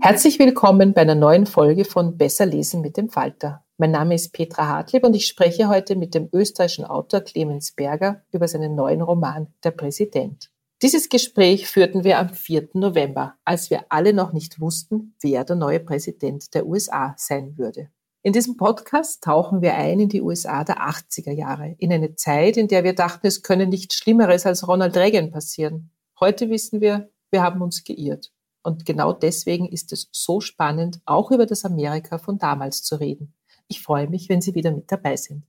Herzlich willkommen bei einer neuen Folge von Besser lesen mit dem Falter. Mein Name ist Petra Hartlieb und ich spreche heute mit dem österreichischen Autor Clemens Berger über seinen neuen Roman Der Präsident. Dieses Gespräch führten wir am 4. November, als wir alle noch nicht wussten, wer der neue Präsident der USA sein würde. In diesem Podcast tauchen wir ein in die USA der 80er Jahre, in eine Zeit, in der wir dachten, es könne nichts Schlimmeres als Ronald Reagan passieren. Heute wissen wir, wir haben uns geirrt. Und genau deswegen ist es so spannend, auch über das Amerika von damals zu reden. Ich freue mich, wenn Sie wieder mit dabei sind.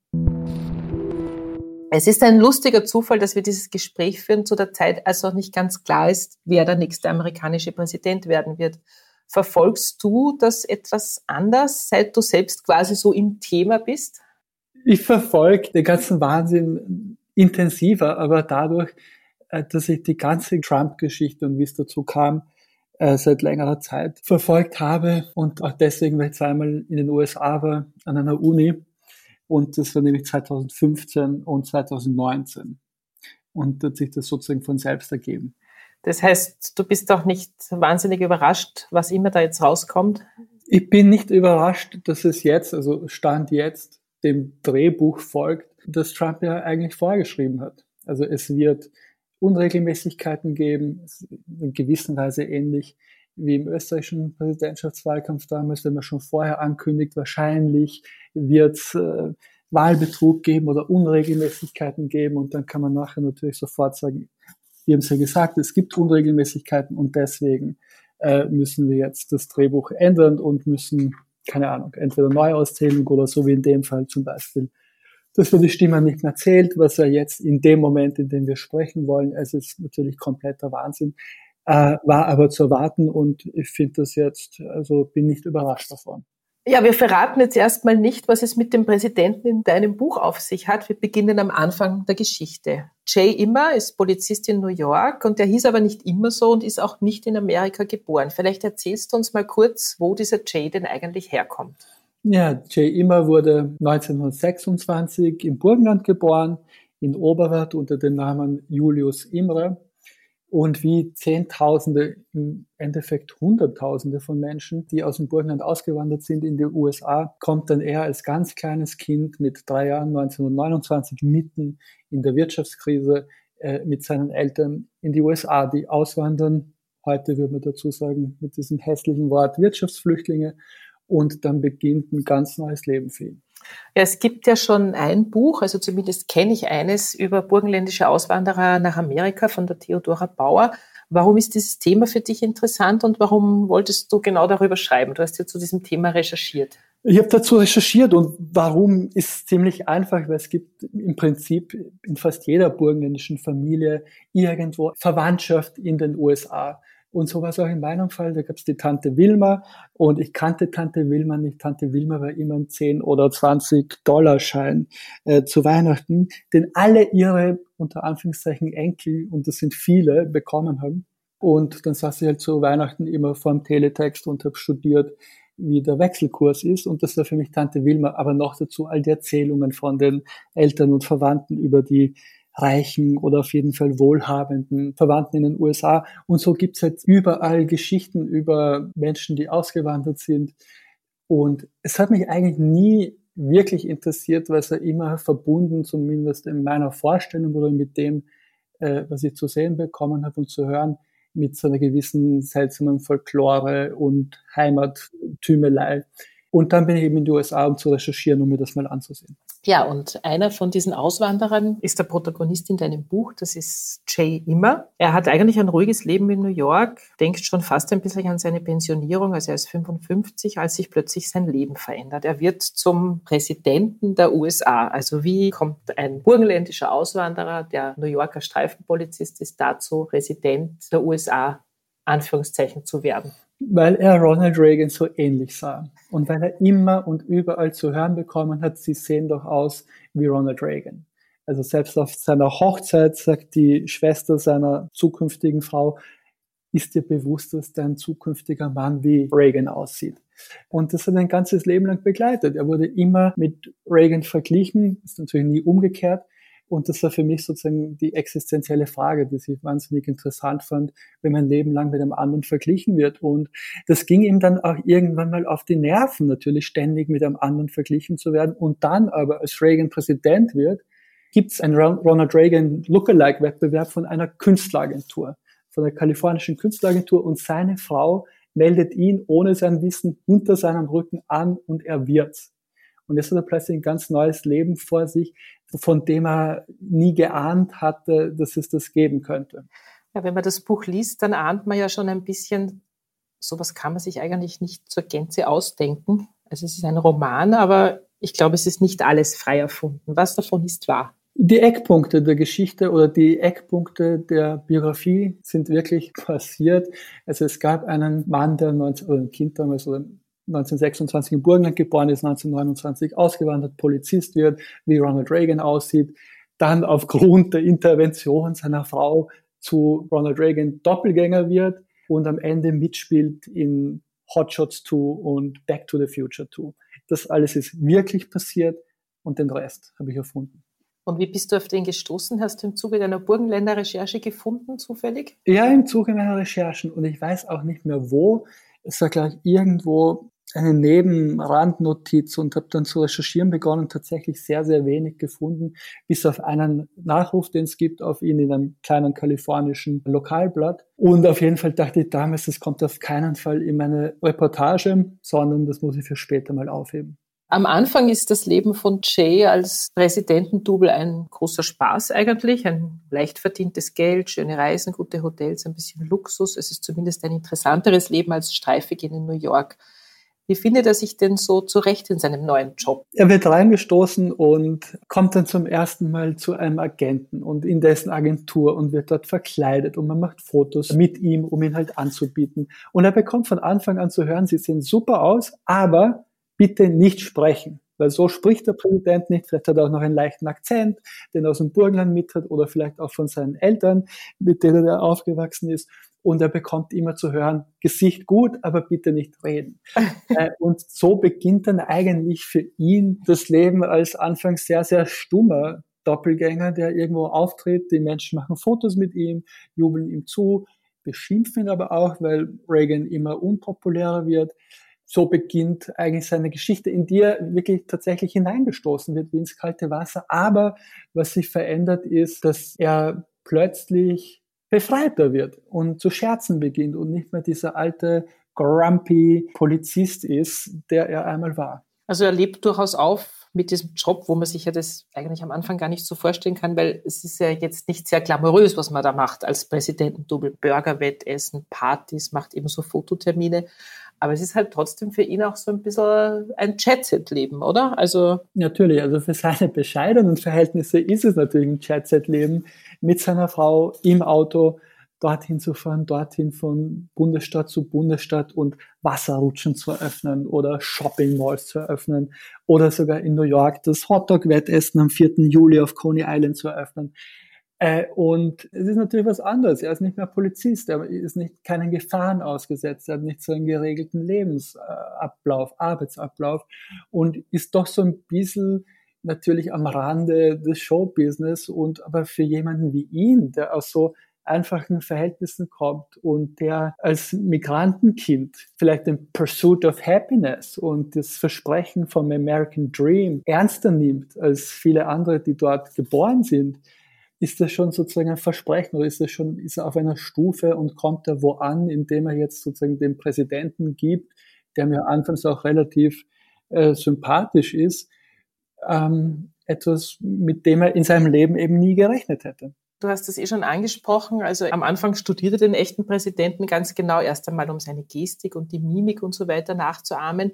Es ist ein lustiger Zufall, dass wir dieses Gespräch führen zu der Zeit, als noch nicht ganz klar ist, wer der nächste amerikanische Präsident werden wird. Verfolgst du das etwas anders, seit du selbst quasi so im Thema bist? Ich verfolge den ganzen Wahnsinn intensiver, aber dadurch, äh, dass ich die ganze Trump-Geschichte und wie es dazu kam, äh, seit längerer Zeit verfolgt habe und auch deswegen, weil ich zweimal in den USA war, an einer Uni. Und das war nämlich 2015 und 2019. Und hat sich das sozusagen von selbst ergeben. Das heißt, du bist doch nicht wahnsinnig überrascht, was immer da jetzt rauskommt? Ich bin nicht überrascht, dass es jetzt, also Stand jetzt, dem Drehbuch folgt, das Trump ja eigentlich vorgeschrieben hat. Also es wird Unregelmäßigkeiten geben, in gewisser Weise ähnlich wie im österreichischen Präsidentschaftswahlkampf damals, wenn man schon vorher ankündigt, wahrscheinlich wird es äh, Wahlbetrug geben oder Unregelmäßigkeiten geben. Und dann kann man nachher natürlich sofort sagen, wir haben es ja gesagt, es gibt Unregelmäßigkeiten und deswegen äh, müssen wir jetzt das Drehbuch ändern und müssen, keine Ahnung, entweder Neuauszählung oder so wie in dem Fall zum Beispiel dass wir die Stimme nicht mehr zählt, was er jetzt in dem Moment, in dem wir sprechen wollen, es ist natürlich kompletter Wahnsinn, äh, war aber zu erwarten und ich finde das jetzt, also bin nicht überrascht davon. Ja, wir verraten jetzt erstmal nicht, was es mit dem Präsidenten in deinem Buch auf sich hat. Wir beginnen am Anfang der Geschichte. Jay Immer ist Polizist in New York und der hieß aber nicht immer so und ist auch nicht in Amerika geboren. Vielleicht erzählst du uns mal kurz, wo dieser Jay denn eigentlich herkommt. Ja, Jay Immer wurde 1926 im Burgenland geboren, in Oberwart unter dem Namen Julius Imre. Und wie Zehntausende, im Endeffekt Hunderttausende von Menschen, die aus dem Burgenland ausgewandert sind in die USA, kommt dann er als ganz kleines Kind mit drei Jahren 1929 mitten in der Wirtschaftskrise äh, mit seinen Eltern in die USA, die auswandern. Heute würde man dazu sagen, mit diesem hässlichen Wort Wirtschaftsflüchtlinge und dann beginnt ein ganz neues Leben für ihn. Ja, es gibt ja schon ein Buch, also zumindest kenne ich eines über burgenländische Auswanderer nach Amerika von der Theodora Bauer. Warum ist dieses Thema für dich interessant und warum wolltest du genau darüber schreiben? Du hast ja zu diesem Thema recherchiert. Ich habe dazu recherchiert und warum ist ziemlich einfach, weil es gibt im Prinzip in fast jeder burgenländischen Familie irgendwo Verwandtschaft in den USA. Und so war es auch in meinem Fall. Da gab es die Tante Wilma und ich kannte Tante Wilma nicht. Tante Wilma war immer ein 10 oder 20 Dollar Schein äh, zu Weihnachten, den alle ihre unter Anführungszeichen Enkel, und das sind viele, bekommen haben. Und dann saß ich halt zu Weihnachten immer vorm Teletext und habe studiert, wie der Wechselkurs ist. Und das war für mich Tante Wilma, aber noch dazu all die Erzählungen von den Eltern und Verwandten über die reichen oder auf jeden Fall wohlhabenden Verwandten in den USA. Und so gibt's halt überall Geschichten über Menschen, die ausgewandert sind. Und es hat mich eigentlich nie wirklich interessiert, weil es ja immer verbunden, zumindest in meiner Vorstellung oder mit dem, äh, was ich zu sehen bekommen habe und zu hören, mit so einer gewissen seltsamen Folklore und Heimattümelei. Und dann bin ich eben in die USA, um zu recherchieren, um mir das mal anzusehen. Ja, und einer von diesen Auswanderern ist der Protagonist in deinem Buch, das ist Jay Immer. Er hat eigentlich ein ruhiges Leben in New York, denkt schon fast ein bisschen an seine Pensionierung, also er ist 55, als sich plötzlich sein Leben verändert. Er wird zum Präsidenten der USA. Also wie kommt ein burgenländischer Auswanderer, der New Yorker Streifenpolizist ist, dazu, Präsident der USA, Anführungszeichen, zu werden? Weil er Ronald Reagan so ähnlich sah und weil er immer und überall zu hören bekommen hat, sie sehen doch aus wie Ronald Reagan. Also selbst auf seiner Hochzeit sagt die Schwester seiner zukünftigen Frau, ist dir bewusst, dass dein zukünftiger Mann wie Reagan aussieht? Und das hat ein ganzes Leben lang begleitet. Er wurde immer mit Reagan verglichen, ist natürlich nie umgekehrt. Und das war für mich sozusagen die existenzielle Frage, die ich wahnsinnig interessant fand, wenn mein Leben lang mit einem anderen verglichen wird. Und das ging ihm dann auch irgendwann mal auf die Nerven, natürlich ständig mit einem anderen verglichen zu werden. Und dann aber, als Reagan Präsident wird, gibt es einen Ronald Reagan Lookalike-Wettbewerb von einer Künstleragentur, von der kalifornischen Künstleragentur. Und seine Frau meldet ihn ohne sein Wissen hinter seinem Rücken an und er wird's. Und jetzt hat er plötzlich ein ganz neues Leben vor sich, von dem er nie geahnt hatte, dass es das geben könnte. Ja, wenn man das Buch liest, dann ahnt man ja schon ein bisschen, sowas kann man sich eigentlich nicht zur Gänze ausdenken. Also es ist ein Roman, aber ich glaube, es ist nicht alles frei erfunden. Was davon ist wahr? Die Eckpunkte der Geschichte oder die Eckpunkte der Biografie sind wirklich passiert. Also es gab einen Mann, der 19, oder ein Kind damals, oder 1926 im Burgenland geboren ist, 1929 ausgewandert, Polizist wird, wie Ronald Reagan aussieht, dann aufgrund der Intervention seiner Frau zu Ronald Reagan Doppelgänger wird und am Ende mitspielt in Hot Shots 2 und Back to the Future 2. Das alles ist wirklich passiert und den Rest habe ich erfunden. Und wie bist du auf den gestoßen? Hast du im Zuge deiner Burgenländer Recherche gefunden, zufällig? Ja, im Zuge meiner Recherchen. Und ich weiß auch nicht mehr wo. Es war gleich irgendwo eine Nebenrandnotiz und habe dann zu recherchieren begonnen, tatsächlich sehr, sehr wenig gefunden, bis auf einen Nachruf, den es gibt auf ihn in einem kleinen kalifornischen Lokalblatt. Und auf jeden Fall dachte ich damals, das kommt auf keinen Fall in meine Reportage, sondern das muss ich für später mal aufheben. Am Anfang ist das Leben von Jay als Präsidentendouble ein großer Spaß eigentlich, ein leicht verdientes Geld, schöne Reisen, gute Hotels, ein bisschen Luxus. Es ist zumindest ein interessanteres Leben als Streifig in New York. Wie findet er sich denn so zurecht in seinem neuen Job? Er wird reingestoßen und kommt dann zum ersten Mal zu einem Agenten und in dessen Agentur und wird dort verkleidet und man macht Fotos mit ihm, um ihn halt anzubieten. Und er bekommt von Anfang an zu hören, sie sehen super aus, aber bitte nicht sprechen. Weil so spricht der Präsident nicht. Vielleicht hat er auch noch einen leichten Akzent, den er aus dem Burgenland mit hat oder vielleicht auch von seinen Eltern, mit denen er aufgewachsen ist und er bekommt immer zu hören, Gesicht gut, aber bitte nicht reden. Äh, und so beginnt dann eigentlich für ihn das Leben als anfangs sehr, sehr stummer Doppelgänger, der irgendwo auftritt, die Menschen machen Fotos mit ihm, jubeln ihm zu, beschimpfen ihn aber auch, weil Reagan immer unpopulärer wird. So beginnt eigentlich seine Geschichte, in die er wirklich tatsächlich hineingestoßen wird, wie ins kalte Wasser. Aber was sich verändert ist, dass er plötzlich befreiter wird und zu scherzen beginnt und nicht mehr dieser alte grumpy Polizist ist, der er einmal war. Also er lebt durchaus auf mit diesem Job, wo man sich ja das eigentlich am Anfang gar nicht so vorstellen kann, weil es ist ja jetzt nicht sehr glamourös, was man da macht als Präsidentendouble. Burgerwettessen, Partys, macht eben so Fototermine. Aber es ist halt trotzdem für ihn auch so ein bisschen ein Jet-Set-Leben, oder? Also natürlich, also für seine bescheidenen Verhältnisse ist es natürlich ein Jet-Set-Leben mit seiner Frau im Auto dorthin zu fahren, dorthin von Bundesstaat zu Bundesstaat und Wasserrutschen zu eröffnen oder Shopping Malls zu eröffnen oder sogar in New York das Hotdog-Wettessen am 4. Juli auf Coney Island zu eröffnen. Äh, und es ist natürlich was anderes. Er ist nicht mehr Polizist, er ist nicht keinen Gefahren ausgesetzt, er hat nicht so einen geregelten Lebensablauf, Arbeitsablauf und ist doch so ein bisschen natürlich am Rande des Showbusiness und aber für jemanden wie ihn, der aus so einfachen Verhältnissen kommt und der als Migrantenkind vielleicht den Pursuit of Happiness und das Versprechen vom American Dream ernster nimmt als viele andere, die dort geboren sind, ist das schon sozusagen ein Versprechen oder ist das schon, ist er auf einer Stufe und kommt er wo an, indem er jetzt sozusagen den Präsidenten gibt, der mir anfangs auch relativ äh, sympathisch ist, ähm, etwas, mit dem er in seinem Leben eben nie gerechnet hätte. Du hast das eh schon angesprochen. Also am Anfang studierte den echten Präsidenten ganz genau erst einmal, um seine Gestik und die Mimik und so weiter nachzuahmen.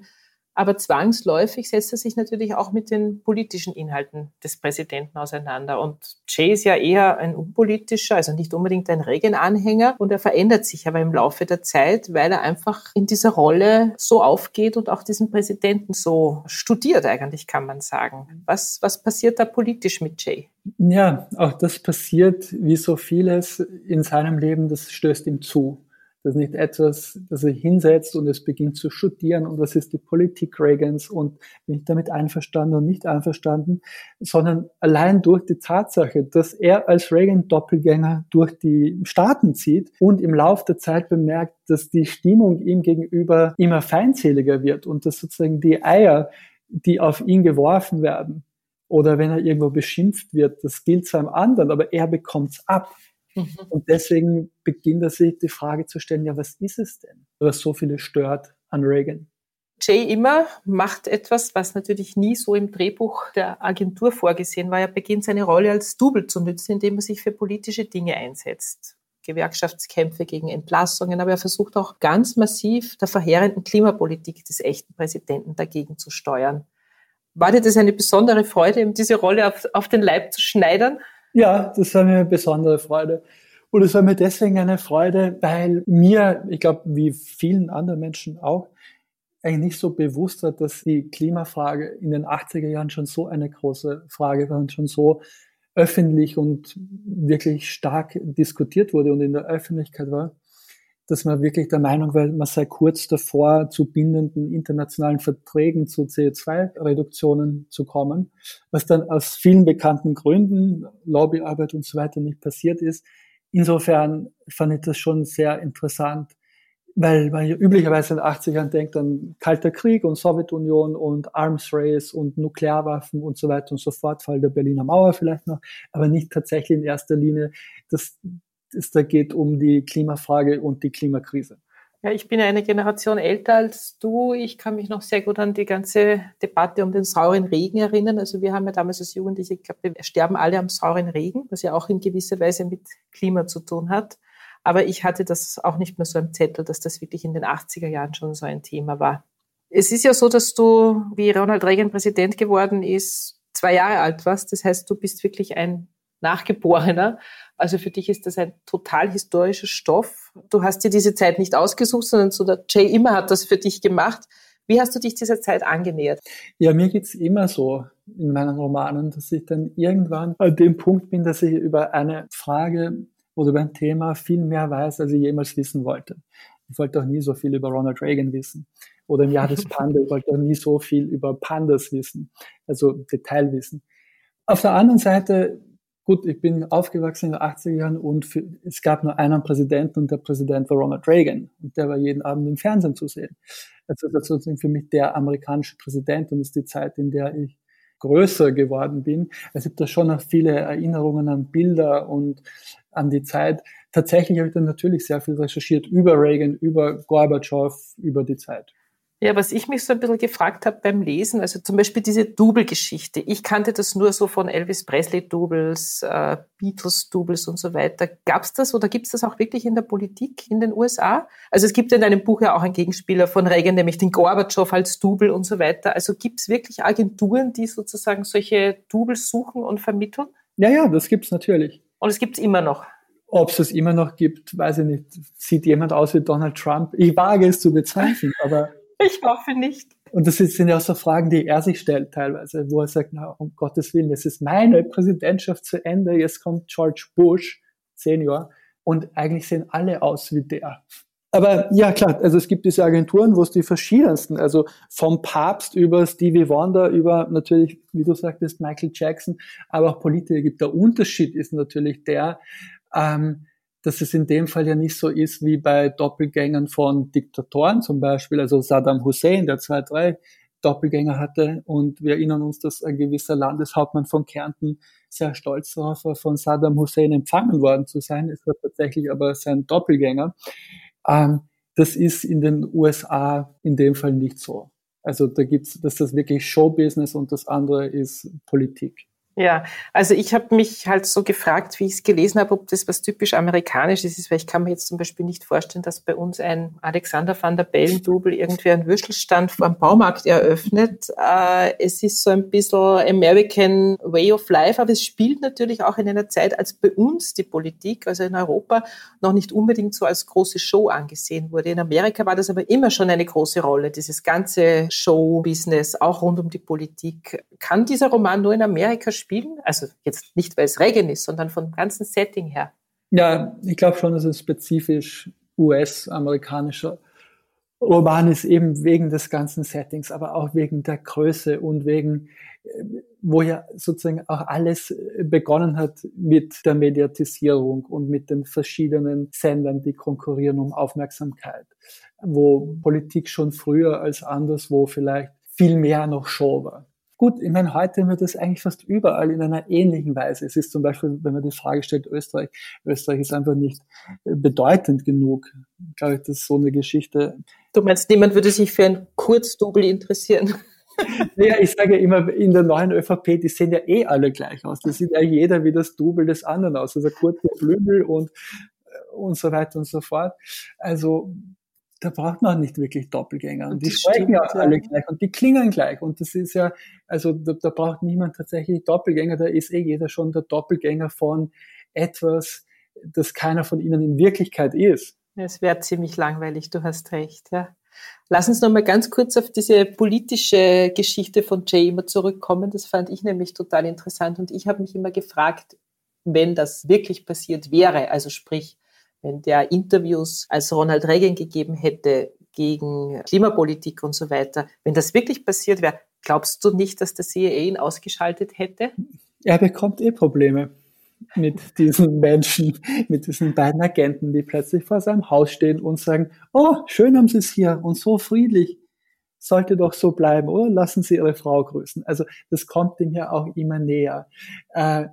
Aber zwangsläufig setzt er sich natürlich auch mit den politischen Inhalten des Präsidenten auseinander. Und Jay ist ja eher ein unpolitischer, also nicht unbedingt ein Reagan-Anhänger. Und er verändert sich aber im Laufe der Zeit, weil er einfach in dieser Rolle so aufgeht und auch diesen Präsidenten so studiert, eigentlich kann man sagen. Was, was passiert da politisch mit Jay? Ja, auch das passiert wie so vieles in seinem Leben, das stößt ihm zu. Das ist nicht etwas, das er hinsetzt und es beginnt zu studieren und das ist die Politik Reagans und bin ich damit einverstanden und nicht einverstanden, sondern allein durch die Tatsache, dass er als Reagan-Doppelgänger durch die Staaten zieht und im Laufe der Zeit bemerkt, dass die Stimmung ihm gegenüber immer feindseliger wird und dass sozusagen die Eier, die auf ihn geworfen werden, oder wenn er irgendwo beschimpft wird, das gilt zu einem anderen, aber er bekommt's ab. Mhm. Und deswegen beginnt er sich die Frage zu stellen, ja, was ist es denn, was so viele stört an Reagan? Jay immer macht etwas, was natürlich nie so im Drehbuch der Agentur vorgesehen war. Er beginnt seine Rolle als Double zu nützen, indem er sich für politische Dinge einsetzt. Gewerkschaftskämpfe gegen Entlassungen, aber er versucht auch ganz massiv der verheerenden Klimapolitik des echten Präsidenten dagegen zu steuern. War dir das eine besondere Freude, ihm diese Rolle auf, auf den Leib zu schneidern? Ja, das war mir eine besondere Freude. Und es war mir deswegen eine Freude, weil mir, ich glaube, wie vielen anderen Menschen auch, eigentlich nicht so bewusst war, dass die Klimafrage in den 80er Jahren schon so eine große Frage war und schon so öffentlich und wirklich stark diskutiert wurde und in der Öffentlichkeit war dass man wirklich der Meinung war, man sei kurz davor, zu bindenden internationalen Verträgen zu CO2-Reduktionen zu kommen, was dann aus vielen bekannten Gründen, Lobbyarbeit und so weiter nicht passiert ist. Insofern fand ich das schon sehr interessant, weil man ja üblicherweise in den 80ern denkt an Kalter Krieg und Sowjetunion und Arms Race und Nuklearwaffen und so weiter und so fort, Fall der Berliner Mauer vielleicht noch, aber nicht tatsächlich in erster Linie das es da geht um die Klimafrage und die Klimakrise. Ja, ich bin eine Generation älter als du. Ich kann mich noch sehr gut an die ganze Debatte um den sauren Regen erinnern. Also wir haben ja damals als Jugendliche, ich glaube, wir sterben alle am sauren Regen, was ja auch in gewisser Weise mit Klima zu tun hat. Aber ich hatte das auch nicht mehr so im Zettel, dass das wirklich in den 80er Jahren schon so ein Thema war. Es ist ja so, dass du, wie Ronald Reagan Präsident geworden ist, zwei Jahre alt warst. Das heißt, du bist wirklich ein Nachgeborener. Also für dich ist das ein total historischer Stoff. Du hast dir diese Zeit nicht ausgesucht, sondern so der Jay immer hat das für dich gemacht. Wie hast du dich dieser Zeit angenähert? Ja, mir geht's immer so in meinen Romanen, dass ich dann irgendwann an dem Punkt bin, dass ich über eine Frage oder über ein Thema viel mehr weiß, als ich jemals wissen wollte. Ich wollte auch nie so viel über Ronald Reagan wissen. Oder im Jahr des Panda, ich wollte auch nie so viel über Pandas wissen, also Detailwissen. Auf der anderen Seite Gut, ich bin aufgewachsen in den 80er Jahren und für, es gab nur einen Präsidenten und der Präsident war Ronald Reagan und der war jeden Abend im Fernsehen zu sehen. Also das ist für mich der amerikanische Präsident und ist die Zeit, in der ich größer geworden bin. Es gibt da schon noch viele Erinnerungen an Bilder und an die Zeit. Tatsächlich habe ich dann natürlich sehr viel recherchiert über Reagan, über Gorbatschow, über die Zeit. Ja, was ich mich so ein bisschen gefragt habe beim Lesen, also zum Beispiel diese Double-Geschichte. Ich kannte das nur so von Elvis Presley-Doubles, äh, Beatles-Doubles und so weiter. Gab es das oder gibt es das auch wirklich in der Politik in den USA? Also es gibt in deinem Buch ja auch einen Gegenspieler von Reagan, nämlich den Gorbatschow als Double und so weiter. Also gibt es wirklich Agenturen, die sozusagen solche Doubles suchen und vermitteln? Ja, ja, das gibt's natürlich. Und es gibt's immer noch. Ob es es immer noch gibt, weiß ich nicht. Sieht jemand aus wie Donald Trump? Ich wage es zu bezweifeln, aber. Ich hoffe nicht. Und das sind ja auch so Fragen, die er sich stellt teilweise, wo er sagt, na, um Gottes Willen, jetzt ist meine Präsidentschaft zu Ende, jetzt kommt George Bush, Senior, und eigentlich sehen alle aus wie der. Aber ja, klar, also es gibt diese Agenturen, wo es die verschiedensten, also vom Papst über Stevie Wonder, über natürlich, wie du sagtest, Michael Jackson, aber auch Politiker gibt. Der Unterschied ist natürlich der, ähm, dass es in dem Fall ja nicht so ist wie bei Doppelgängern von Diktatoren zum Beispiel, also Saddam Hussein, der zwei, drei Doppelgänger hatte. Und wir erinnern uns, dass ein gewisser Landeshauptmann von Kärnten sehr stolz darauf war, von Saddam Hussein empfangen worden zu sein. Es war tatsächlich aber sein Doppelgänger. Ähm, das ist in den USA in dem Fall nicht so. Also da gibt's, dass das wirklich Showbusiness und das andere ist Politik. Ja, also ich habe mich halt so gefragt, wie ich es gelesen habe, ob das was typisch Amerikanisches ist, weil ich kann mir jetzt zum Beispiel nicht vorstellen, dass bei uns ein Alexander van der Bellen-Double irgendwie einen Würstelstand vor dem Baumarkt eröffnet. Äh, es ist so ein bisschen American Way of Life, aber es spielt natürlich auch in einer Zeit, als bei uns die Politik, also in Europa, noch nicht unbedingt so als große Show angesehen wurde. In Amerika war das aber immer schon eine große Rolle, dieses ganze Show-Business, auch rund um die Politik. Kann dieser Roman nur in Amerika? Spielen? Also jetzt nicht, weil es Regen ist, sondern vom ganzen Setting her. Ja, ich glaube schon, dass es spezifisch US-amerikanischer Roman ist, eben wegen des ganzen Settings, aber auch wegen der Größe und wegen, äh, wo ja sozusagen auch alles begonnen hat mit der Mediatisierung und mit den verschiedenen Sendern, die konkurrieren um Aufmerksamkeit, wo Politik schon früher als anderswo vielleicht viel mehr noch Show war. Gut, ich meine, heute haben wir das eigentlich fast überall in einer ähnlichen Weise. Es ist zum Beispiel, wenn man die Frage stellt, Österreich, Österreich ist einfach nicht bedeutend genug. Ich glaube, das ist so eine Geschichte. Du meinst, niemand würde sich für ein Kurzdouble interessieren? Naja, ich sage ja immer, in der neuen ÖVP, die sehen ja eh alle gleich aus. Da sieht ja jeder wie das Double des anderen aus. Also kurze Flügel und, und so weiter und so fort. Also, da braucht man nicht wirklich Doppelgänger. Und die sprechen ja alle gleich und die klingen gleich. Und das ist ja, also da, da braucht niemand tatsächlich Doppelgänger, da ist eh jeder schon der Doppelgänger von etwas, das keiner von ihnen in Wirklichkeit ist. Es wäre ziemlich langweilig, du hast recht, ja. Lass uns noch mal ganz kurz auf diese politische Geschichte von Jay immer zurückkommen. Das fand ich nämlich total interessant. Und ich habe mich immer gefragt, wenn das wirklich passiert wäre, also sprich, wenn der Interviews als Ronald Reagan gegeben hätte gegen Klimapolitik und so weiter, wenn das wirklich passiert wäre, glaubst du nicht, dass der CIA ihn ausgeschaltet hätte? Er bekommt eh Probleme mit diesen Menschen, mit diesen beiden Agenten, die plötzlich vor seinem Haus stehen und sagen, oh, schön haben Sie es hier und so friedlich. Sollte doch so bleiben, oder? Lassen Sie Ihre Frau grüßen. Also das kommt ihm ja auch immer näher. Äh,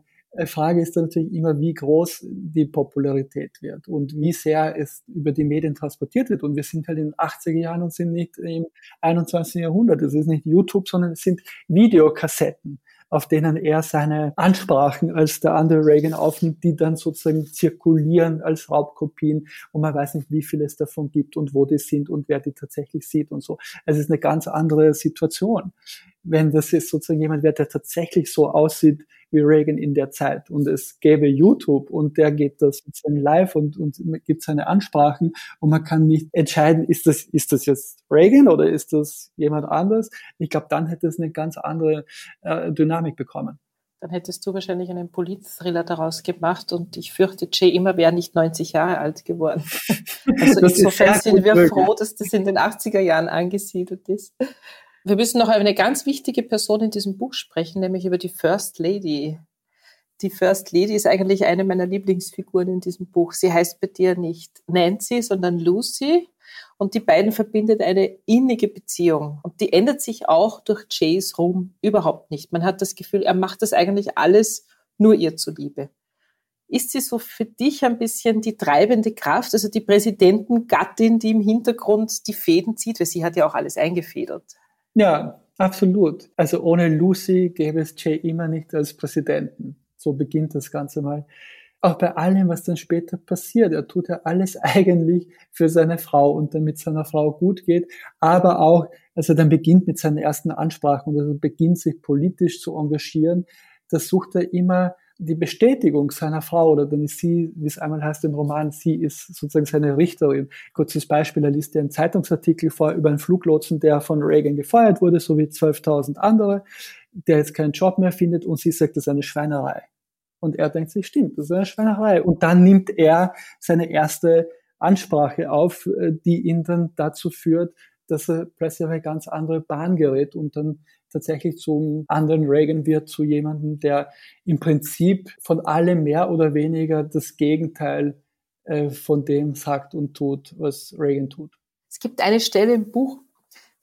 Frage ist dann natürlich immer, wie groß die Popularität wird und wie sehr es über die Medien transportiert wird. Und wir sind halt in den 80er Jahren und sind nicht im 21. Jahrhundert. Es ist nicht YouTube, sondern es sind Videokassetten auf denen er seine Ansprachen als der andere Reagan aufnimmt, die dann sozusagen zirkulieren als Raubkopien und man weiß nicht, wie viel es davon gibt und wo die sind und wer die tatsächlich sieht und so. Also es ist eine ganz andere Situation. Wenn das jetzt sozusagen jemand wäre, der tatsächlich so aussieht wie Reagan in der Zeit und es gäbe YouTube und der geht das sozusagen live und, und gibt seine Ansprachen und man kann nicht entscheiden, ist das, ist das jetzt Reagan oder ist das jemand anders? Ich glaube, dann hätte es eine ganz andere äh, Dynamik bekommen. Dann hättest du wahrscheinlich einen Politthriller daraus gemacht und ich fürchte, Jay immer wäre nicht 90 Jahre alt geworden. Also insofern sind wir froh, dass das in den 80er Jahren angesiedelt ist. Wir müssen noch über eine ganz wichtige Person in diesem Buch sprechen, nämlich über die First Lady. Die First Lady ist eigentlich eine meiner Lieblingsfiguren in diesem Buch. Sie heißt bei dir nicht Nancy, sondern Lucy. Und die beiden verbindet eine innige Beziehung. Und die ändert sich auch durch Jays Ruhm überhaupt nicht. Man hat das Gefühl, er macht das eigentlich alles nur ihr zuliebe. Ist sie so für dich ein bisschen die treibende Kraft, also die Präsidentengattin, die im Hintergrund die Fäden zieht? Weil sie hat ja auch alles eingefedert. Ja, absolut. Also ohne Lucy gäbe es Jay immer nicht als Präsidenten. So beginnt das Ganze mal. Auch bei allem, was dann später passiert. Er tut ja alles eigentlich für seine Frau und damit seiner Frau gut geht. Aber auch, also dann beginnt mit seinen ersten Ansprachen und also beginnt sich politisch zu engagieren. Da sucht er immer die Bestätigung seiner Frau oder dann ist sie, wie es einmal heißt im Roman, sie ist sozusagen seine Richterin. Kurzes Beispiel, er liest ja einen Zeitungsartikel vor über einen Fluglotsen, der von Reagan gefeuert wurde, so wie 12.000 andere, der jetzt keinen Job mehr findet und sie sagt, das ist eine Schweinerei. Und er denkt sich, stimmt, das ist eine Schweinerei. Und dann nimmt er seine erste Ansprache auf, äh, die ihn dann dazu führt, dass er plötzlich auf eine ganz andere Bahn gerät und dann tatsächlich zum anderen Reagan wird, zu jemandem, der im Prinzip von allem mehr oder weniger das Gegenteil äh, von dem sagt und tut, was Reagan tut. Es gibt eine Stelle im Buch,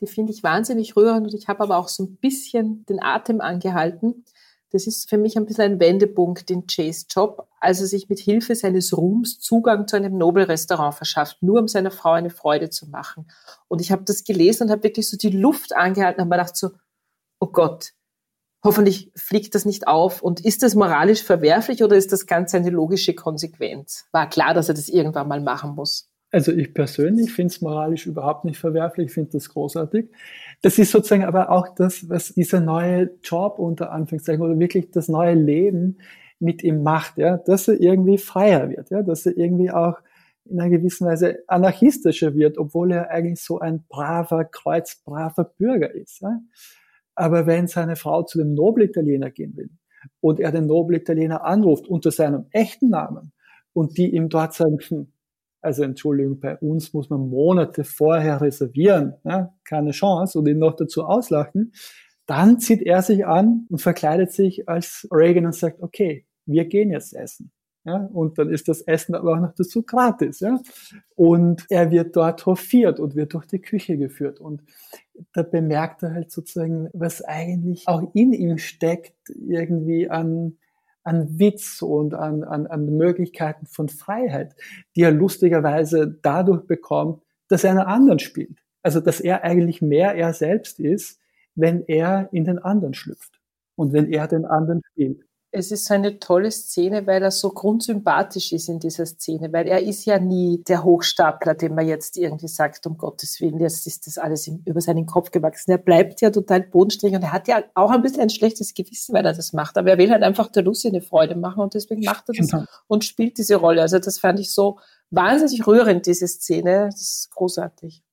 die finde ich wahnsinnig rührend und ich habe aber auch so ein bisschen den Atem angehalten. Das ist für mich ein bisschen ein Wendepunkt in Jays Job, als er sich mit Hilfe seines Ruhms Zugang zu einem Nobelrestaurant verschafft, nur um seiner Frau eine Freude zu machen. Und ich habe das gelesen und habe wirklich so die Luft angehalten und habe mir gedacht so, oh Gott, hoffentlich fliegt das nicht auf. Und ist das moralisch verwerflich oder ist das Ganze eine logische Konsequenz? War klar, dass er das irgendwann mal machen muss. Also ich persönlich finde es moralisch überhaupt nicht verwerflich, ich finde das großartig. Das ist sozusagen aber auch das, was dieser neue Job unter Anführungszeichen oder wirklich das neue Leben mit ihm macht, ja, dass er irgendwie freier wird, ja, dass er irgendwie auch in einer gewissen Weise anarchistischer wird, obwohl er eigentlich so ein braver, kreuzbraver Bürger ist. Ja. Aber wenn seine Frau zu dem Nobelitaliener gehen will und er den Nobelitaliener anruft unter seinem echten Namen und die ihm dort sagen, hm, also Entschuldigung, bei uns muss man Monate vorher reservieren, ja, keine Chance und ihn noch dazu auslachen. Dann zieht er sich an und verkleidet sich als Reagan und sagt, okay, wir gehen jetzt essen. Ja, und dann ist das Essen aber auch noch dazu gratis. Ja? Und er wird dort hofiert und wird durch die Küche geführt. Und da bemerkt er halt sozusagen, was eigentlich auch in ihm steckt, irgendwie an, an Witz und an, an, an Möglichkeiten von Freiheit, die er lustigerweise dadurch bekommt, dass er einen anderen spielt. Also, dass er eigentlich mehr er selbst ist, wenn er in den anderen schlüpft und wenn er den anderen spielt es ist so eine tolle Szene, weil er so grundsympathisch ist in dieser Szene, weil er ist ja nie der Hochstapler, dem man jetzt irgendwie sagt, um Gottes Willen, jetzt ist das alles über seinen Kopf gewachsen. Er bleibt ja total bodenständig und er hat ja auch ein bisschen ein schlechtes Gewissen, weil er das macht. Aber er will halt einfach der Lucy eine Freude machen und deswegen macht er das genau. und spielt diese Rolle. Also das fand ich so wahnsinnig rührend, diese Szene. Das ist großartig.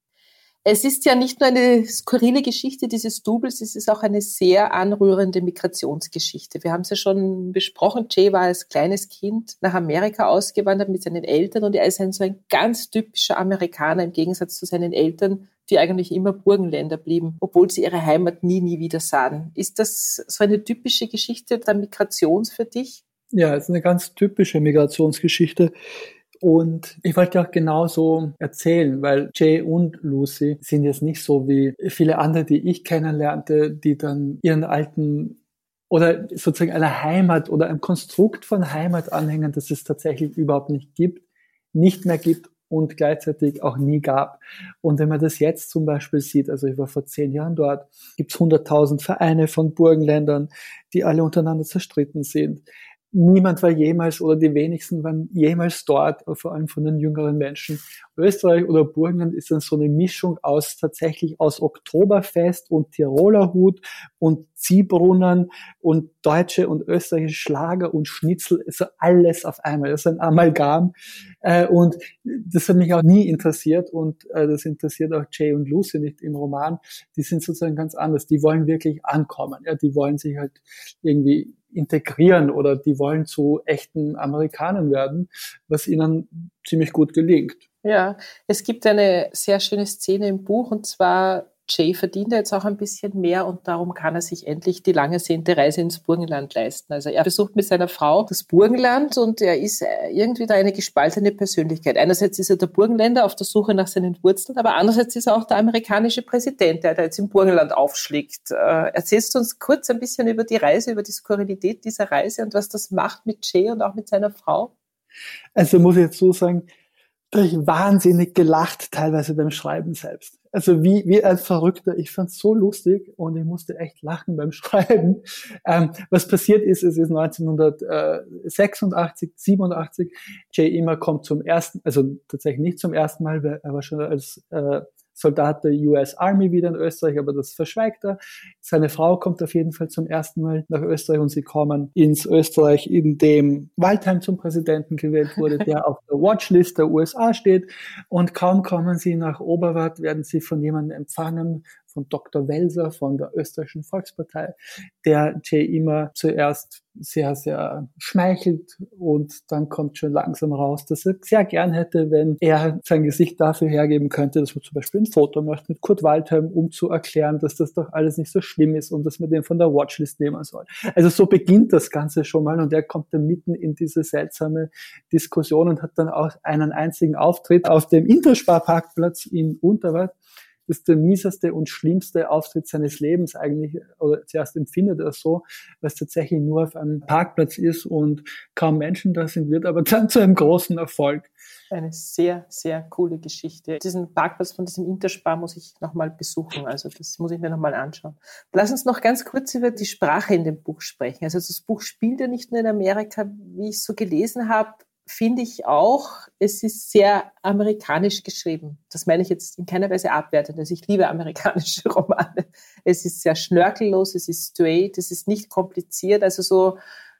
Es ist ja nicht nur eine skurrile Geschichte dieses Doubles, es ist auch eine sehr anrührende Migrationsgeschichte. Wir haben es ja schon besprochen. Jay war als kleines Kind nach Amerika ausgewandert mit seinen Eltern und er ist ein so ein ganz typischer Amerikaner im Gegensatz zu seinen Eltern, die eigentlich immer Burgenländer blieben, obwohl sie ihre Heimat nie, nie wieder sahen. Ist das so eine typische Geschichte der Migration für dich? Ja, es ist eine ganz typische Migrationsgeschichte. Und ich wollte auch genauso erzählen, weil Jay und Lucy sind jetzt nicht so wie viele andere, die ich kennenlernte, die dann ihren alten oder sozusagen einer Heimat oder einem Konstrukt von Heimat anhängen, das es tatsächlich überhaupt nicht gibt, nicht mehr gibt und gleichzeitig auch nie gab. Und wenn man das jetzt zum Beispiel sieht, also ich war vor zehn Jahren dort, gibt es 100.000 Vereine von Burgenländern, die alle untereinander zerstritten sind niemand war jemals oder die wenigsten waren jemals dort, vor allem von den jüngeren Menschen. Österreich oder Burgenland ist dann so eine Mischung aus tatsächlich aus Oktoberfest und Tiroler Hut und Ziehbrunnen und deutsche und österreichische Schlager und Schnitzel, also alles auf einmal. Das ist ein Amalgam. Äh, und das hat mich auch nie interessiert und äh, das interessiert auch Jay und Lucy nicht im Roman. Die sind sozusagen ganz anders. Die wollen wirklich ankommen. Ja, die wollen sich halt irgendwie integrieren oder die wollen zu echten Amerikanern werden, was ihnen ziemlich gut gelingt. Ja, es gibt eine sehr schöne Szene im Buch und zwar Jay verdient jetzt auch ein bisschen mehr und darum kann er sich endlich die lange sehnte Reise ins Burgenland leisten. Also er besucht mit seiner Frau das Burgenland und er ist äh, irgendwie da eine gespaltene Persönlichkeit. Einerseits ist er der Burgenländer auf der Suche nach seinen Wurzeln, aber andererseits ist er auch der amerikanische Präsident, der da jetzt im Burgenland aufschlägt. Äh, erzählst du uns kurz ein bisschen über die Reise, über die Skurrilität dieser Reise und was das macht mit Jay und auch mit seiner Frau? Also muss ich jetzt so sagen, da ich wahnsinnig gelacht, teilweise beim Schreiben selbst. Also wie, wie ein Verrückter. Ich fand es so lustig und ich musste echt lachen beim Schreiben. Ähm, was passiert ist, es ist 1986, 87. Jay Immer kommt zum ersten, also tatsächlich nicht zum ersten Mal, er war schon als äh, Soldat der US Army wieder in Österreich, aber das verschweigt er. Seine Frau kommt auf jeden Fall zum ersten Mal nach Österreich und sie kommen ins Österreich, in dem Waldheim zum Präsidenten gewählt wurde, der auf der Watchlist der USA steht. Und kaum kommen sie nach Oberwart, werden sie von jemandem empfangen, von Dr. Welser von der österreichischen Volkspartei, der Jay immer zuerst sehr, sehr schmeichelt und dann kommt schon langsam raus, dass er sehr gern hätte, wenn er sein Gesicht dafür hergeben könnte, dass man zum Beispiel ein Foto macht mit Kurt Waldheim, um zu erklären, dass das doch alles nicht so schlimm ist und dass man den von der Watchlist nehmen soll. Also so beginnt das Ganze schon mal und er kommt dann mitten in diese seltsame Diskussion und hat dann auch einen einzigen Auftritt auf dem Intersparparkplatz in Unterwald das der mieseste und schlimmste Auftritt seines Lebens eigentlich, oder zuerst empfindet er so, es tatsächlich nur auf einem Parkplatz ist und kaum Menschen da sind, wird aber dann zu einem großen Erfolg. Eine sehr, sehr coole Geschichte. Diesen Parkplatz von diesem Interspar muss ich nochmal besuchen. Also das muss ich mir nochmal anschauen. Lass uns noch ganz kurz über die Sprache in dem Buch sprechen. Also das Buch spielt ja nicht nur in Amerika, wie ich so gelesen habe, finde ich auch, es ist sehr amerikanisch geschrieben. Das meine ich jetzt in keiner Weise abwertend. Also ich liebe amerikanische Romane. Es ist sehr schnörkellos, es ist straight, es ist nicht kompliziert, also so,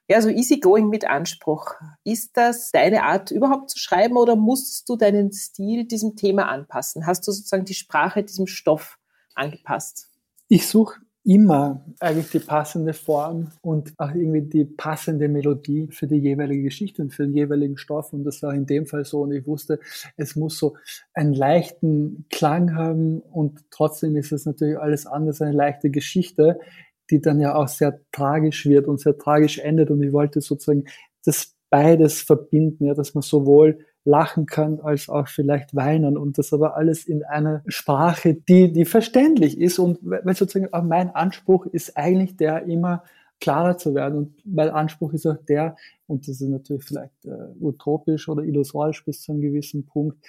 ja, so easygoing mit Anspruch. Ist das deine Art überhaupt zu schreiben oder musst du deinen Stil diesem Thema anpassen? Hast du sozusagen die Sprache diesem Stoff angepasst? Ich suche immer eigentlich die passende Form und auch irgendwie die passende Melodie für die jeweilige Geschichte und für den jeweiligen Stoff. Und das war in dem Fall so. Und ich wusste, es muss so einen leichten Klang haben und trotzdem ist es natürlich alles anders, eine leichte Geschichte, die dann ja auch sehr tragisch wird und sehr tragisch endet. Und ich wollte sozusagen das beides verbinden, ja, dass man sowohl lachen kann, als auch vielleicht weinen und das aber alles in einer Sprache, die, die verständlich ist und weil sozusagen auch mein Anspruch ist eigentlich der immer klarer zu werden und mein Anspruch ist auch der, und das ist natürlich vielleicht äh, utopisch oder illusorisch bis zu einem gewissen Punkt,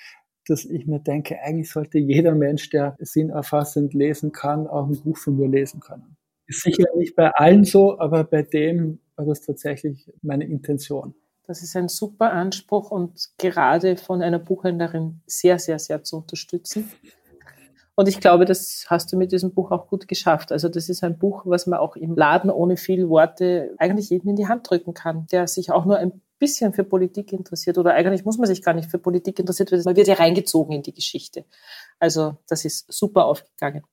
dass ich mir denke, eigentlich sollte jeder Mensch, der sinnerfassend lesen kann, auch ein Buch von mir lesen können. Ist sicher nicht bei allen so, aber bei dem war das tatsächlich meine Intention. Das ist ein super Anspruch und gerade von einer Buchhändlerin sehr, sehr, sehr zu unterstützen. Und ich glaube, das hast du mit diesem Buch auch gut geschafft. Also das ist ein Buch, was man auch im Laden ohne viel Worte eigentlich jedem in die Hand drücken kann, der sich auch nur ein bisschen für Politik interessiert oder eigentlich muss man sich gar nicht für Politik interessiert, weil man wird ja reingezogen in die Geschichte. Also das ist super aufgegangen.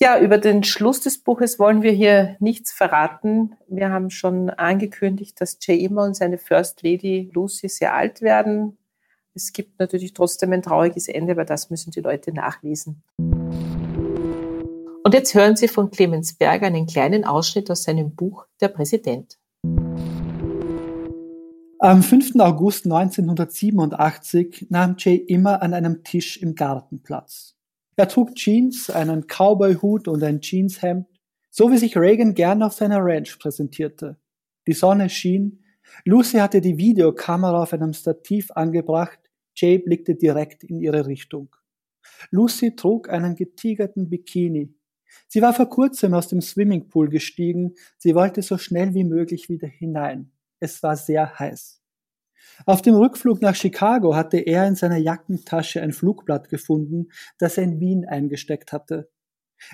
Ja, über den Schluss des Buches wollen wir hier nichts verraten. Wir haben schon angekündigt, dass Jay Immer und seine First Lady Lucy sehr alt werden. Es gibt natürlich trotzdem ein trauriges Ende, aber das müssen die Leute nachlesen. Und jetzt hören Sie von Clemens Berger einen kleinen Ausschnitt aus seinem Buch Der Präsident. Am 5. August 1987 nahm Jay immer an einem Tisch im Garten Platz. Er trug Jeans, einen Cowboy-Hut und ein Jeanshemd, so wie sich Reagan gern auf seiner Ranch präsentierte. Die Sonne schien, Lucy hatte die Videokamera auf einem Stativ angebracht, Jay blickte direkt in ihre Richtung. Lucy trug einen getigerten Bikini. Sie war vor kurzem aus dem Swimmingpool gestiegen, sie wollte so schnell wie möglich wieder hinein. Es war sehr heiß. Auf dem Rückflug nach Chicago hatte er in seiner Jackentasche ein Flugblatt gefunden, das er in Wien eingesteckt hatte.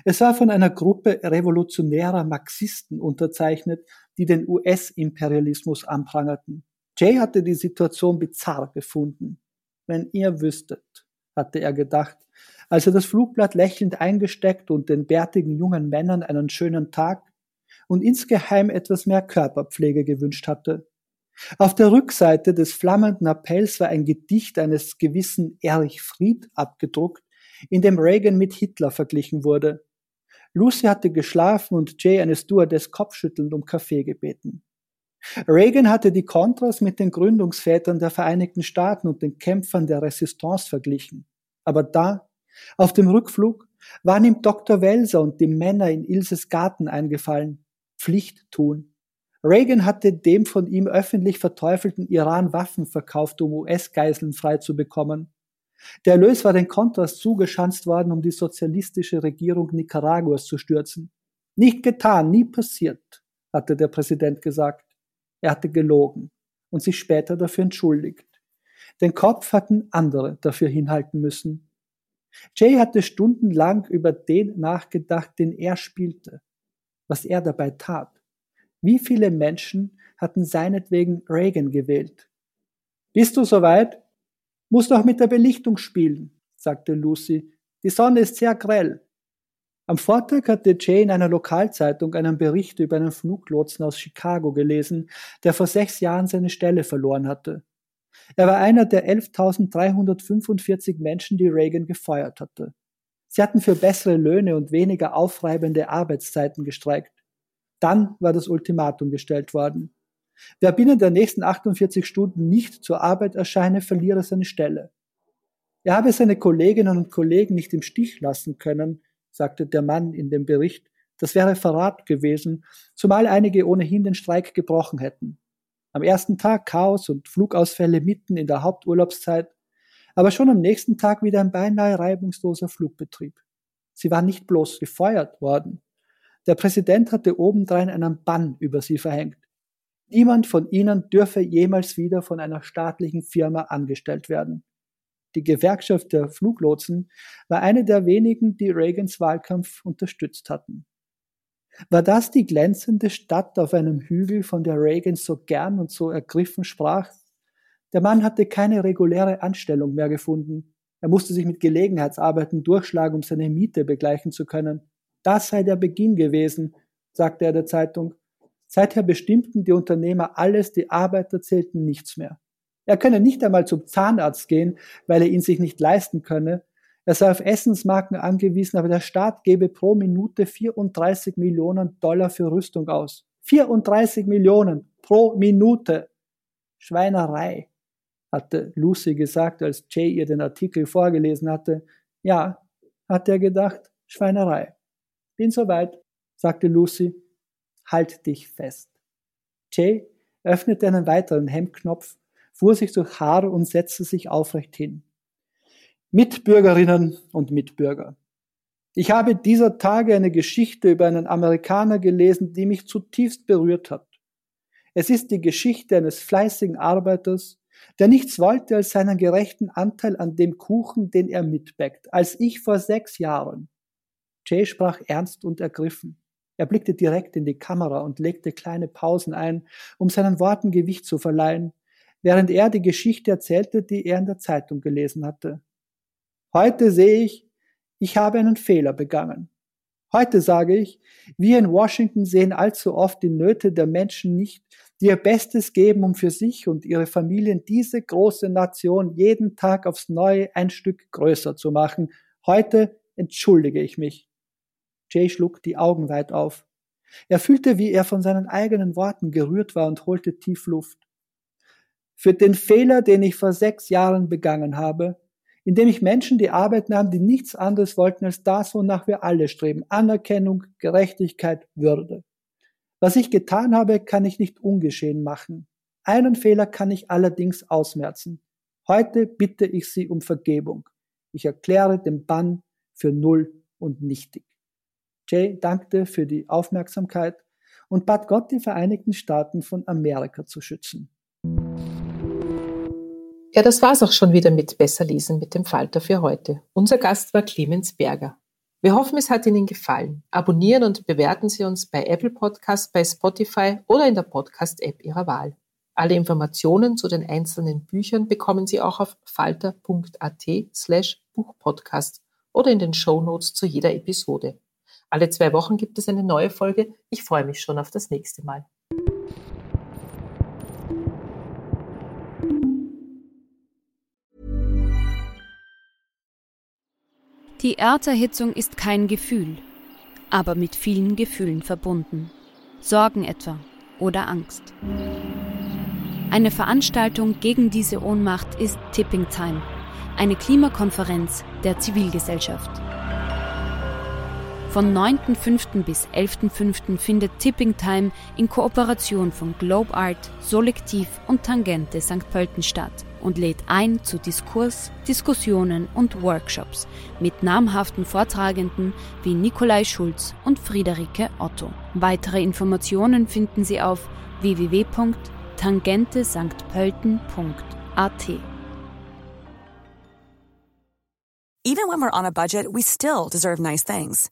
Es war von einer Gruppe revolutionärer Marxisten unterzeichnet, die den US-Imperialismus anprangerten. Jay hatte die Situation bizarr gefunden. Wenn ihr wüsstet, hatte er gedacht, als er das Flugblatt lächelnd eingesteckt und den bärtigen jungen Männern einen schönen Tag und insgeheim etwas mehr Körperpflege gewünscht hatte. Auf der Rückseite des flammenden Appells war ein Gedicht eines gewissen Erich Fried abgedruckt, in dem Reagan mit Hitler verglichen wurde. Lucy hatte geschlafen und Jay eine Stewardess kopfschüttelnd um Kaffee gebeten. Reagan hatte die Contras mit den Gründungsvätern der Vereinigten Staaten und den Kämpfern der Resistance verglichen. Aber da, auf dem Rückflug, waren ihm Dr. Welser und die Männer in Ilses Garten eingefallen. Pflicht tun. Reagan hatte dem von ihm öffentlich verteufelten Iran Waffen verkauft, um US-Geiseln freizubekommen. Der Erlös war den Contras zugeschanzt worden, um die sozialistische Regierung Nicaraguas zu stürzen. Nicht getan, nie passiert, hatte der Präsident gesagt. Er hatte gelogen und sich später dafür entschuldigt. Den Kopf hatten andere dafür hinhalten müssen. Jay hatte stundenlang über den nachgedacht, den er spielte, was er dabei tat. Wie viele Menschen hatten seinetwegen Reagan gewählt? Bist du soweit? Muss doch mit der Belichtung spielen, sagte Lucy. Die Sonne ist sehr grell. Am Vortag hatte Jay in einer Lokalzeitung einen Bericht über einen Fluglotsen aus Chicago gelesen, der vor sechs Jahren seine Stelle verloren hatte. Er war einer der 11.345 Menschen, die Reagan gefeuert hatte. Sie hatten für bessere Löhne und weniger aufreibende Arbeitszeiten gestreikt. Dann war das Ultimatum gestellt worden. Wer binnen der nächsten 48 Stunden nicht zur Arbeit erscheine, verliere seine Stelle. Er habe seine Kolleginnen und Kollegen nicht im Stich lassen können, sagte der Mann in dem Bericht. Das wäre Verrat gewesen, zumal einige ohnehin den Streik gebrochen hätten. Am ersten Tag Chaos und Flugausfälle mitten in der Haupturlaubszeit, aber schon am nächsten Tag wieder ein beinahe reibungsloser Flugbetrieb. Sie waren nicht bloß gefeuert worden. Der Präsident hatte obendrein einen Bann über sie verhängt. Niemand von ihnen dürfe jemals wieder von einer staatlichen Firma angestellt werden. Die Gewerkschaft der Fluglotsen war eine der wenigen, die Reagans Wahlkampf unterstützt hatten. War das die glänzende Stadt auf einem Hügel, von der Reagan so gern und so ergriffen sprach? Der Mann hatte keine reguläre Anstellung mehr gefunden. Er musste sich mit Gelegenheitsarbeiten durchschlagen, um seine Miete begleichen zu können. Das sei der Beginn gewesen, sagte er der Zeitung. Seither bestimmten die Unternehmer alles, die Arbeiter zählten nichts mehr. Er könne nicht einmal zum Zahnarzt gehen, weil er ihn sich nicht leisten könne. Er sei auf Essensmarken angewiesen, aber der Staat gebe pro Minute 34 Millionen Dollar für Rüstung aus. 34 Millionen pro Minute. Schweinerei, hatte Lucy gesagt, als Jay ihr den Artikel vorgelesen hatte. Ja, hat er gedacht, Schweinerei. Bin soweit, sagte Lucy halt dich fest. Jay öffnete einen weiteren Hemdknopf, fuhr sich durch Haare und setzte sich aufrecht hin. Mitbürgerinnen und Mitbürger. Ich habe dieser Tage eine Geschichte über einen Amerikaner gelesen, die mich zutiefst berührt hat. Es ist die Geschichte eines fleißigen Arbeiters, der nichts wollte als seinen gerechten Anteil an dem Kuchen, den er mitbäckt, als ich vor sechs Jahren. Jay sprach ernst und ergriffen. Er blickte direkt in die Kamera und legte kleine Pausen ein, um seinen Worten Gewicht zu verleihen, während er die Geschichte erzählte, die er in der Zeitung gelesen hatte. Heute sehe ich, ich habe einen Fehler begangen. Heute sage ich, wir in Washington sehen allzu oft die Nöte der Menschen nicht, die ihr Bestes geben, um für sich und ihre Familien diese große Nation jeden Tag aufs Neue ein Stück größer zu machen. Heute entschuldige ich mich. Jay schlug die Augen weit auf. Er fühlte, wie er von seinen eigenen Worten gerührt war und holte tief Luft. Für den Fehler, den ich vor sechs Jahren begangen habe, indem ich Menschen die Arbeit nahm, die nichts anderes wollten als das, wonach wir alle streben, Anerkennung, Gerechtigkeit, Würde. Was ich getan habe, kann ich nicht ungeschehen machen. Einen Fehler kann ich allerdings ausmerzen. Heute bitte ich Sie um Vergebung. Ich erkläre den Bann für null und nichtig. Jay dankte für die Aufmerksamkeit und bat Gott, die Vereinigten Staaten von Amerika zu schützen. Ja, das war's auch schon wieder mit Besser lesen mit dem Falter für heute. Unser Gast war Clemens Berger. Wir hoffen, es hat Ihnen gefallen. Abonnieren und bewerten Sie uns bei Apple Podcasts, bei Spotify oder in der Podcast-App Ihrer Wahl. Alle Informationen zu den einzelnen Büchern bekommen Sie auch auf falter.at slash Buchpodcast oder in den Show Notes zu jeder Episode. Alle zwei Wochen gibt es eine neue Folge. Ich freue mich schon auf das nächste Mal. Die Erderhitzung ist kein Gefühl, aber mit vielen Gefühlen verbunden. Sorgen etwa oder Angst. Eine Veranstaltung gegen diese Ohnmacht ist Tipping Time, eine Klimakonferenz der Zivilgesellschaft. Von 9.5. bis 11.5. findet Tipping Time in Kooperation von Globe Art, Solektiv und Tangente St. Pölten statt und lädt ein zu Diskurs, Diskussionen und Workshops mit namhaften Vortragenden wie Nikolai Schulz und Friederike Otto. Weitere Informationen finden Sie auf www.tangentesanktpölten.at. Even when we're on a budget, we still deserve nice things.